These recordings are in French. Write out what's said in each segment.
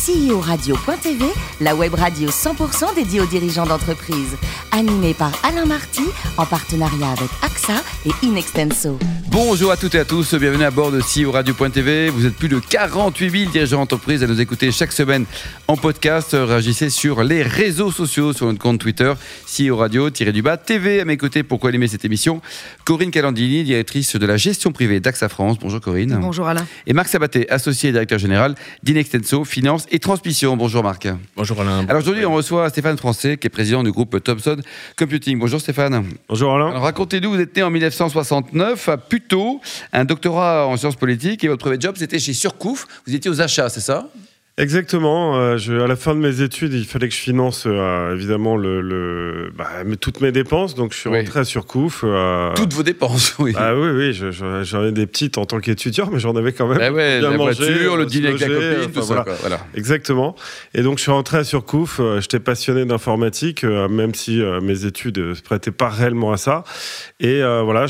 CEO-radio.tv, la web radio 100% dédiée aux dirigeants d'entreprise. Animée par Alain Marty, en partenariat avec AXA et Inextenso. Bonjour à toutes et à tous, bienvenue à bord de CEO Radio.tv. Vous êtes plus de 48 000 dirigeants d'entreprise à nous écouter chaque semaine en podcast. Réagissez sur les réseaux sociaux, sur notre compte Twitter, CEO Radio-du-bas TV. À mes côtés, pour co-animer cette émission, Corinne Calandini, directrice de la gestion privée d'AXA France. Bonjour Corinne. Bonjour Alain. Et Marc Sabaté, associé et directeur général d'Inextenso Finance et Transmission. Bonjour Marc. Bonjour Alain. Alors aujourd'hui, on reçoit Stéphane Français, qui est président du groupe Thomson Computing. Bonjour Stéphane. Bonjour Alain. Alors racontez-nous, vous êtes né en 1969 à Puteaux, un doctorat en sciences politiques et votre premier job c'était chez Surcouf. Vous étiez aux achats, c'est ça? Exactement. Euh, je, à la fin de mes études, il fallait que je finance euh, évidemment le, le bah, toutes mes dépenses. Donc je suis Oui. rentré à Surcouf. euh, Toutes vos dépenses, oui. Ah oui, oui, je- je- j'en ai des petites en tant qu'étudiant, mais j'en avais quand même. Ah ouais, bien la mangé, voiture, le dîner avec la copine, enfin, tout ça. voilà. quoi, voilà. Exactement. Et donc je suis rentré à Surcouf. euh, J'étais passionné d'informatique, même si mes études ne se prêtaient pas réellement à ça. Et voilà,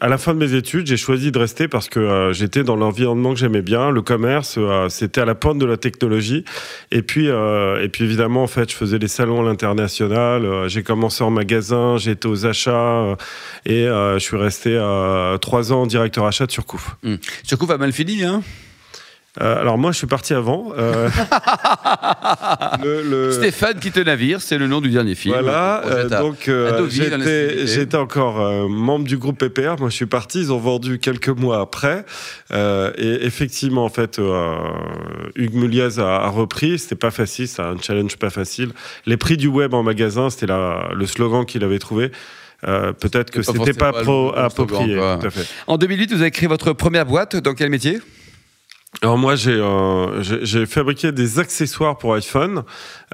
à la fin de mes études, j'ai choisi de rester parce que j'étais dans l'environnement que j'aimais bien, le commerce. C'était à la pointe de la technologie. Et puis, euh, et puis évidemment, en fait, je faisais les salons à l'international. euh, j'ai commencé en magasin, été aux achats euh, et je suis resté trois ans directeur achat de Surcouf. Hum. Surcouf a mal fini, hein? Euh, alors moi, je suis parti avant. euh, le- le- Stéphane quitte le navire, c'est le nom du dernier film. Voilà, euh, donc j'étais encore membre du groupe PPR. Moi, je suis parti. Ils ont vendu quelques mois après. Et effectivement, en fait, Hugues Muliez a, a repris. C'était pas facile, c'est un challenge pas facile. Les prix du web en magasin, c'était le slogan qu'il avait trouvé. Euh, Peut-être que pas c'était pas pro slogan, approprié. quoi. Tout à fait. En 2008, vous avez créé votre première boîte. Dans quel métier? Alors moi j'ai euh, j'ai fabriqué des accessoires pour iPhone.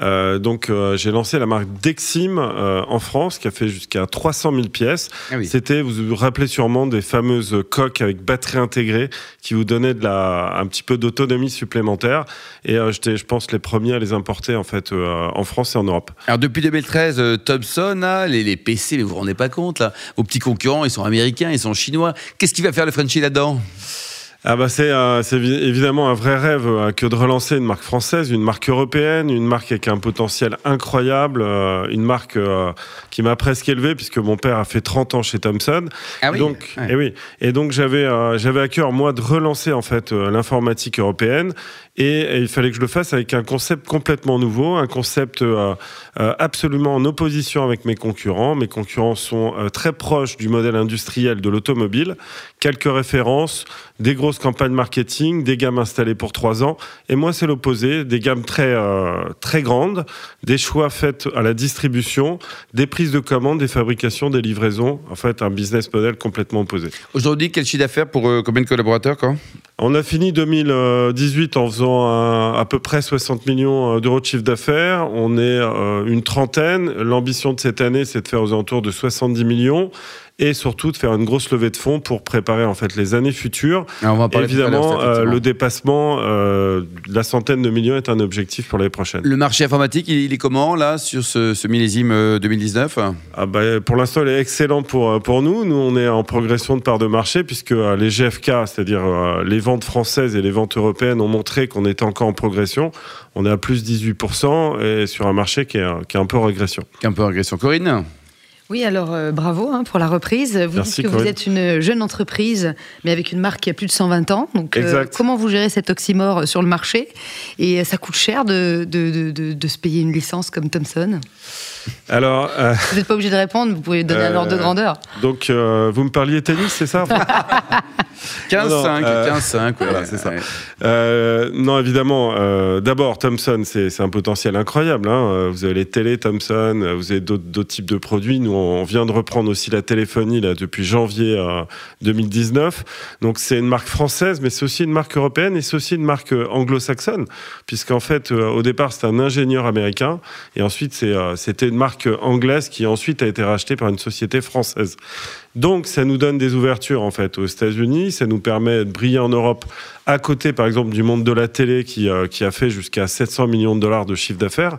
Euh, donc euh, j'ai lancé la marque Dexim en France qui a fait jusqu'à 300 000 pièces. Ah oui. C'était vous vous rappelez sûrement des fameuses coques avec batterie intégrée qui vous donnaient de la un petit peu d'autonomie supplémentaire. Et j'étais je pense les premiers à les importer en fait en France et en Europe. Alors depuis 2013, euh, Thomson, là, les, les PC, mais vous vous rendez pas compte là Vos petits concurrents, ils sont américains, ils sont chinois. Qu'est-ce qui va faire le Frenchie là-dedans? Ah bah c'est euh, évidemment un vrai rêve euh, que de relancer une marque française, une marque européenne, une marque avec un potentiel incroyable, euh, une marque qui m'a presque élevé puisque mon père a fait 30 ans chez Thomson. Ah oui. Donc, Ouais. et oui. Et donc j'avais j'avais à cœur moi de relancer en fait l'informatique européenne et, et il fallait que je le fasse avec un concept complètement nouveau, un concept absolument en opposition avec mes concurrents. Mes concurrents sont très proches du modèle industriel de l'automobile. Quelques références, des grosses campagnes marketing, des gammes installées pour trois ans. Et moi, c'est l'opposé, des gammes très euh, très grandes, des choix faits à la distribution, des prises de commandes, des fabrications, des livraisons. En fait, un business model complètement opposé. Aujourd'hui, quel chiffre d'affaires pour euh, combien de collaborateurs quoi? On a fini 2018 en faisant un- à peu près 60 millions euh, d'euros de chiffre d'affaires. On est euh, une trentaine. L'ambition de cette année, c'est de faire aux alentours de 70 millions et surtout de faire une grosse levée de fonds pour préparer en fait les années futures. Alors, on va en parler tout à l'heure, Évidemment, euh, le dépassement euh, de la centaine de millions est un objectif pour l'année prochaine. Le marché informatique, il, il est comment là sur ce, ce millésime euh, 2019 Ah bah, pour l'instant, il est excellent pour, euh, pour nous. Nous, on est en progression de part de marché puisque euh, les GFK, c'est-à-dire euh, les ventes françaises et les ventes européennes, ont montré qu'on était encore en progression. On est à plus 18% et sur un marché qui est, euh, qui est un peu en régression. Un peu en régression. Corinne? Oui, alors euh, bravo hein, pour la reprise. Vous Merci, dites que vous êtes une jeune entreprise, mais avec une marque qui a plus de 120 ans. Donc, euh, Exact. comment vous gérez cet oxymore sur le marché? Et euh, ça coûte cher de, de, de, de- de se payer une licence comme Thomson? Alors, euh, Vous n'êtes pas obligé de répondre, vous pouvez donner un Euh, ordre de grandeur. donc, euh, vous me parliez tennis, c'est ça 15-5, Non, euh, 15-5, voilà, c'est ça. Euh, non, évidemment. euh, D'abord, Thomson, c'est un potentiel incroyable. hein. Vous avez les télé Thomson, vous avez d'autres types de produits. Nous, on vient de reprendre aussi la téléphonie là depuis janvier euh, 2019. Donc, c'est une marque française, mais c'est aussi une marque européenne et c'est aussi une marque anglo-saxonne, puisqu'en fait, au départ, c'était un ingénieur américain et ensuite, c'était une marque anglaise qui ensuite a été rachetée par une société française. Donc, ça nous donne des ouvertures en fait aux États-Unis, ça nous permet de briller en Europe à côté, par exemple, du monde de la télé qui, euh, qui a fait jusqu'à 700 millions de dollars de chiffre d'affaires.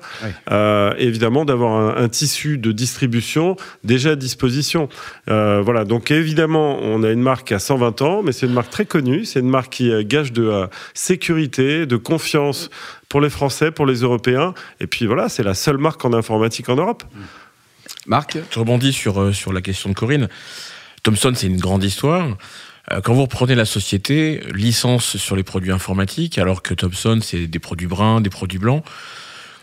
Euh, évidemment, d'avoir un, un, tissu de distribution déjà à disposition. Euh, voilà. Donc, évidemment, on a une marque à 120 ans, mais c'est une marque très connue. C'est une marque qui gage de sécurité, de confiance pour les Français, pour les Européens. Et puis voilà, c'est la seule marque en informatique en Europe. Marc Je rebondis sur, euh, sur la question de Corinne. Thomson, c'est une grande histoire. Euh, quand vous reprenez la société, licence sur les produits informatiques, alors que Thomson, c'est des produits bruns, des produits blancs.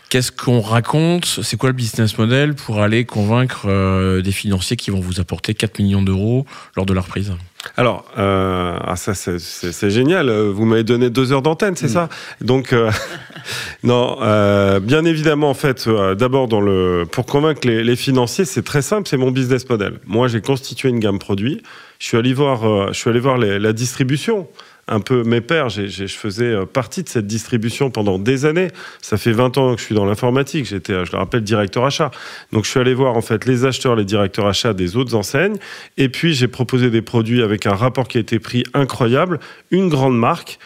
Qu'est-ce qu'on raconte? C'est quoi le business model pour aller convaincre euh, des financiers qui vont vous apporter 4 millions d'euros lors de la reprise? Alors, euh, ah, ça c'est génial. Vous m'avez donné deux heures d'antenne, c'est mm. ça? Donc, euh, non, euh, bien évidemment, en fait, euh, d'abord dans le pour convaincre les, les financiers, c'est très simple, c'est mon business model. Moi, j'ai constitué une gamme produit. Je suis allé voir, je suis allé voir les, la distribution un peu mes pères. je faisais euh, partie de cette distribution pendant des années. Ça fait 20 ans que je suis dans l'informatique. J'étais, euh, je le rappelle, directeur achat. Donc je suis allé voir en fait les acheteurs, les directeurs achats des autres enseignes. Et puis j'ai proposé des produits avec un rapport qui a été pris incroyable, une grande marque.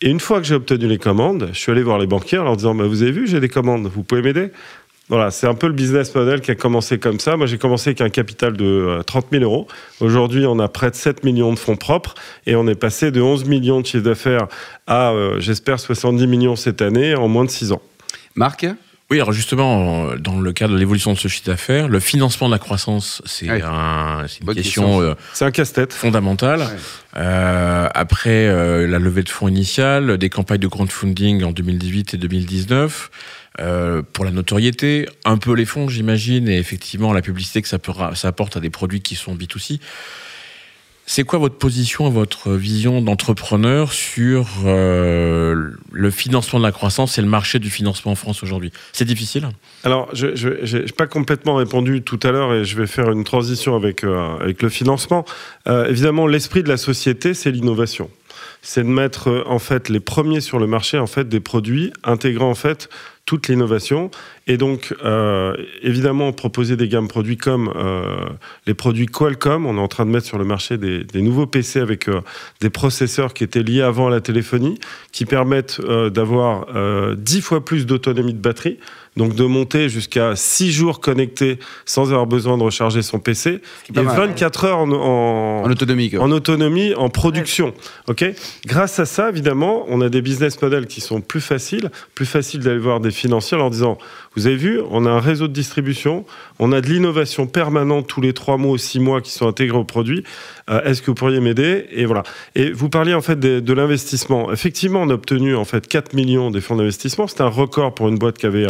Et une fois que j'ai obtenu les commandes, je suis allé voir les banquiers en leur disant bah, Vous avez vu, j'ai des commandes, vous pouvez m'aider? Voilà, c'est un peu le business model qui a commencé comme ça. Moi, j'ai commencé avec un capital de 30 euh, 000 euros. Aujourd'hui, on a près de 7 millions de fonds propres et on est passé de 11 millions de chiffre d'affaires à, euh, j'espère, 70 millions cette année en moins de 6 ans. Marc oui, alors justement, dans le cadre de l'évolution de ce chiffre d'affaires, le financement de la croissance, c'est un, une question, euh, c'est un casse-tête fondamentale. Euh, après euh, la levée de fonds initiale, des campagnes de crowdfunding en 2018 et 2019, euh, pour la notoriété, un peu les fonds, j'imagine, et effectivement la publicité que ça, apporte à des produits qui sont B2C. C'est quoi votre position, votre vision d'entrepreneur sur euh, le financement de la croissance et le marché du financement en France aujourd'hui? C'est difficile? Alors, je n'ai pas complètement répondu tout à l'heure et je vais faire une transition avec, euh, le financement. Évidemment, l'esprit de la société, c'est l'innovation c'est de mettre en fait les premiers sur le marché en fait des produits intégrant en fait toute l'innovation et donc, euh, évidemment, proposer des gammes produits comme euh, les produits Qualcomm. On est en train de mettre sur le marché des, nouveaux PC avec euh, des processeurs qui étaient liés avant à la téléphonie, qui permettent d'avoir 10 euh, fois plus d'autonomie de batterie. Donc de monter jusqu'à 6 jours connectés sans avoir besoin de recharger son PC et 24 heures en, en, en autonomie, en autonomie, en production. Ok? Grâce à ça, évidemment, on a des business models qui sont plus faciles, plus faciles d'aller voir des financiers en leur disant vous avez vu, on a un réseau de distribution, on a de l'innovation permanente tous les trois mois ou six mois qui sont intégrés au produit. Euh, Est-ce que vous pourriez m'aider? Et voilà. Et vous parliez en fait de, de l'investissement. Effectivement, on a obtenu en fait 4 millions des fonds d'investissement. C'est un record pour une boîte qui avait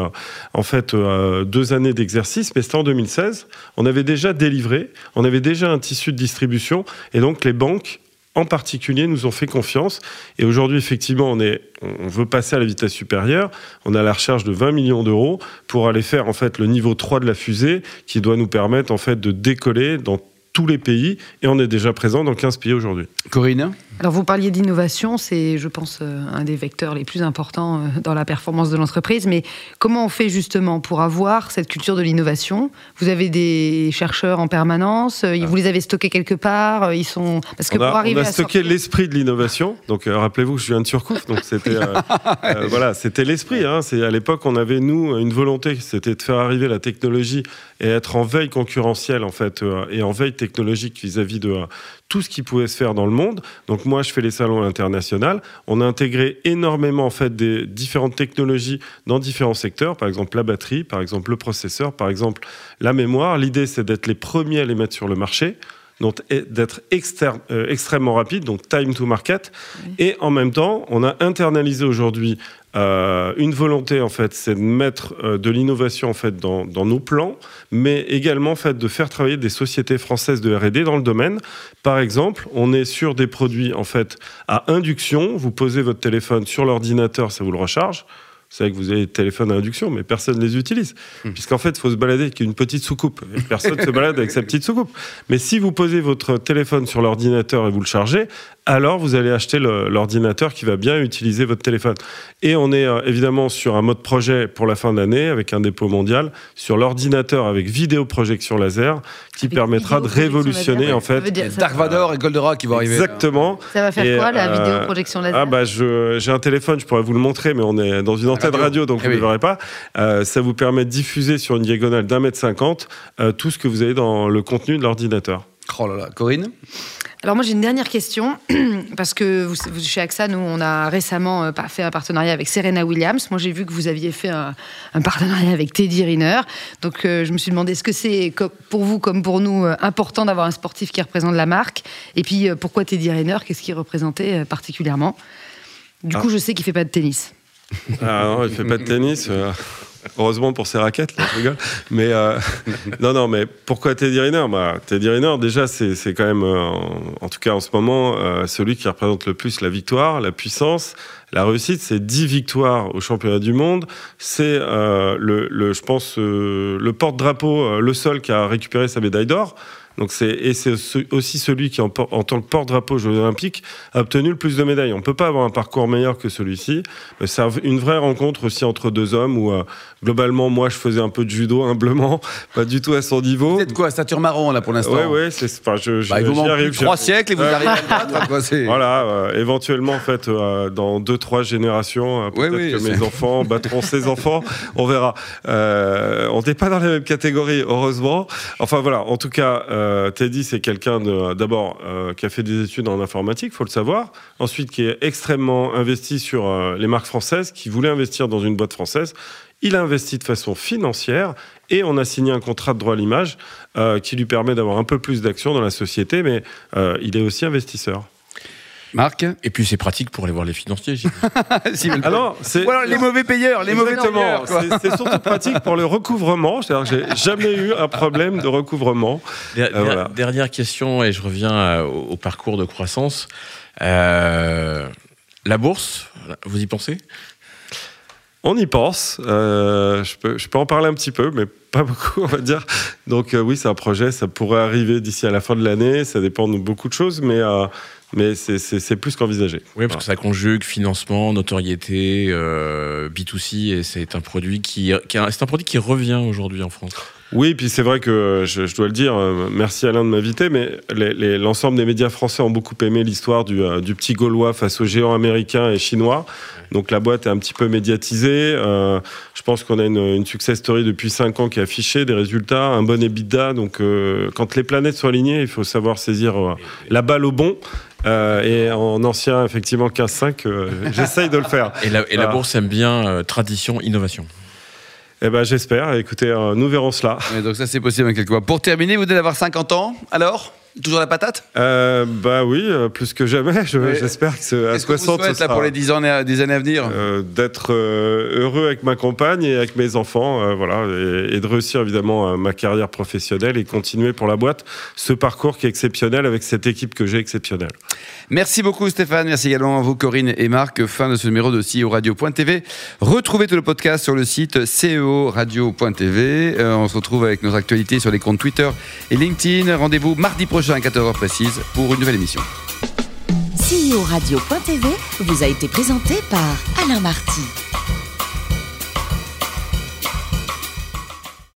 en fait euh, deux années d'exercice, mais c'était en 2016. On avait déjà délivré, on avait déjà un tissu de distribution, et donc les banques en particulier nous ont fait confiance. Et aujourd'hui, effectivement, on, est, on veut passer à la vitesse supérieure. On a la recherche de 20 millions d'euros pour aller faire en fait le niveau 3 de la fusée qui doit nous permettre en fait de décoller dans tous les pays et on est déjà présent dans 15 pays aujourd'hui. Corinne? Alors vous parliez d'innovation, c'est je pense euh, un des vecteurs les plus importants euh, dans la performance de l'entreprise, mais comment on fait justement pour avoir cette culture de l'innovation? Vous avez des chercheurs en permanence, euh, vous les avez stockés quelque part, ils sont parce que on a, pour arriver on a stocké sortir... l'esprit de l'innovation. Donc euh, rappelez-vous que je viens de Surcouf, donc c'était euh, euh, voilà, c'était l'esprit hein. c'est à l'époque on avait nous une volonté, c'était de faire arriver la technologie et être en veille concurrentielle en fait et en veille technologique vis-à-vis -vis de tout ce qui pouvait se faire dans le monde. Donc moi, je fais les salons internationaux. On a intégré énormément en fait des différentes technologies dans différents secteurs, par exemple la batterie, par exemple le processeur, par exemple la mémoire. L'idée, c'est d'être les premiers à les mettre sur le marché donc d'être euh, extrêmement rapide, donc time to market. Oui. Et en même temps, on a internalisé aujourd'hui euh, une volonté, en fait, c'est de mettre euh, de l'innovation en fait dans, dans, nos plans, mais également en fait de faire travailler des sociétés françaises de R&D dans le domaine. Par exemple, on est sur des produits en fait à induction. Vous posez votre téléphone sur l'ordinateur, ça vous le recharge. C'est vrai que vous avez des téléphones à induction, mais personne ne les utilise. Mmh. Puisqu'en fait, il faut se balader avec une petite soucoupe. Et personne ne se balade avec sa petite soucoupe. Mais si vous posez votre téléphone sur l'ordinateur et vous le chargez, alors vous allez acheter l'ordinateur qui va bien utiliser votre téléphone. Et on est euh, évidemment sur un mode projet pour la fin de l'année avec un dépôt mondial sur l'ordinateur avec vidéoprojection laser qui Avec permettra de révolutionner laser. en Ça fait. veut dire- Dark Vador et Goldorak qui vont arriver. Exactement. Ça va faire Et, quoi, la euh, vidéo projection laser? Ah bah j'ai un téléphone, je pourrais vous le montrer, mais on est dans une antenne radio. radio, donc Eh vous ne oui. le verrez pas. Euh, ça vous permet de diffuser sur une diagonale d'un mètre cinquante euh, tout ce que vous avez dans le contenu de l'ordinateur. Oh là là, Corinne? Alors moi j'ai une dernière question parce que vous, vous- chez AXA nous on a récemment euh, fait un partenariat avec Serena Williams. Moi j'ai vu que vous aviez fait un, un partenariat avec Teddy Riner. Donc euh, je me suis demandé est-ce que c'est pour vous comme pour nous euh, important d'avoir un sportif qui représente la marque? Et puis pourquoi Teddy Riner? Qu'est-ce qu'il représentait particulièrement? Du Ah. coup je sais qu'il fait pas de tennis. Ah non, il fait pas de tennis. Heureusement pour ses raquettes, là, je rigole. Mais euh, non, non, mais pourquoi Teddy Riner? Bah, Teddy Riner, déjà, c'est quand même, euh, en, en tout cas en ce moment, euh, celui qui représente le plus la victoire, la puissance, la réussite. C'est 10 victoires au championnat du monde. C'est, euh, le, le, je pense, le porte-drapeau, le seul qui a récupéré sa médaille d'or. Donc c'est et c'est ce- aussi celui qui en, tant que porte-drapeau aux Jeux Olympiques a obtenu le plus de médailles. On peut pas avoir un parcours meilleur que celui-ci. Euh, C'est un- une vraie rencontre aussi entre deux hommes où euh, globalement moi je faisais un peu de judo humblement, pas du tout à son niveau. Vous êtes quoi, stature marron là pour l'instant Ouais ouais, c'est enfin je, je Bah, il vous arrive, trois siècles et vous arrivez à le battre, quoi, Voilà, euh, éventuellement en fait euh, dans deux trois générations, euh, peut-être oui, que mes enfants battront ses enfants, on verra. Euh, on n'est pas dans la même catégorie, heureusement. Enfin voilà, en tout cas, euh, Teddy c'est quelqu'un d'abord euh, qui a fait des études en informatique, faut le savoir. Ensuite, qui est extrêmement investi sur euh, les marques françaises, qui voulait investir dans une boîte française. Il a investi de façon financière et on a signé un contrat de droit à l'image qui lui permet d'avoir un peu plus d'actions dans la société, mais il est aussi investisseur. Marc Et puis c'est pratique pour aller voir les financiers. Ah non, c'est Ou alors les mauvais payeurs, les mauvais payeurs. C'est surtout pratique pour le recouvrement. C'est-à-dire que j'ai jamais eu un problème de recouvrement. Der- voilà. Dernière question, et je reviens euh, au, au parcours de croissance. Euh, la bourse, vous y pensez? On y pense. Euh, je, peux, je peux en parler un petit peu, mais pas beaucoup, on va dire. Donc euh, oui, c'est un projet. Ça pourrait arriver d'ici à la fin de l'année. Ça dépend de beaucoup de choses, mais, euh, mais c'est- plus qu'envisagé. Oui, parce que ça conjugue financement, notoriété, euh, B2C, et c'est un produit qui, qui a- c'est un produit qui revient aujourd'hui en France. Oui, puis c'est vrai que je, je dois le dire, euh, merci Alain de m'inviter, mais l'ensemble des médias français ont beaucoup aimé l'histoire du, euh, du petit Gaulois face aux géants américains et chinois. Donc la boîte est un petit peu médiatisée. Euh, je pense qu'on a une, une success story depuis 5 ans qui est affichée, des résultats, un bon EBITDA. Donc euh, quand les planètes sont alignées, il faut savoir saisir euh, la balle au bon. Euh, et en ancien, effectivement, 15-5, euh, j'essaye de le faire. Et la, et la bourse aime bien euh, tradition, innovation. Eh ben, j'espère. Écoutez, euh, nous verrons cela. Ouais, donc ça c'est possible dans quelques mois. Pour terminer, vous venez d'avoir 50 ans, alors? Toujours la patate Euh, bah oui, euh, plus que jamais. Je-. J'espère que ce- à que vous 60, ce souhaitez là pour les 10 ans, des années à venir euh, d'être euh, heureux avec ma compagne et avec mes enfants, voilà, et, et de réussir évidemment ma carrière professionnelle et continuer pour la boîte ce parcours qui est exceptionnel avec cette équipe que j'ai exceptionnelle. Merci beaucoup Stéphane, merci également à vous Corinne et Marc. Fin de ce numéro de CEO Radio.tv. Retrouvez tout le podcast sur le site ceoradio.tv. Euh, on se retrouve avec nos actualités sur les comptes Twitter et LinkedIn. Rendez-vous mardi à 14h précise pour une nouvelle émission. CEO Radio.tv vous a été présenté par Alain Marty.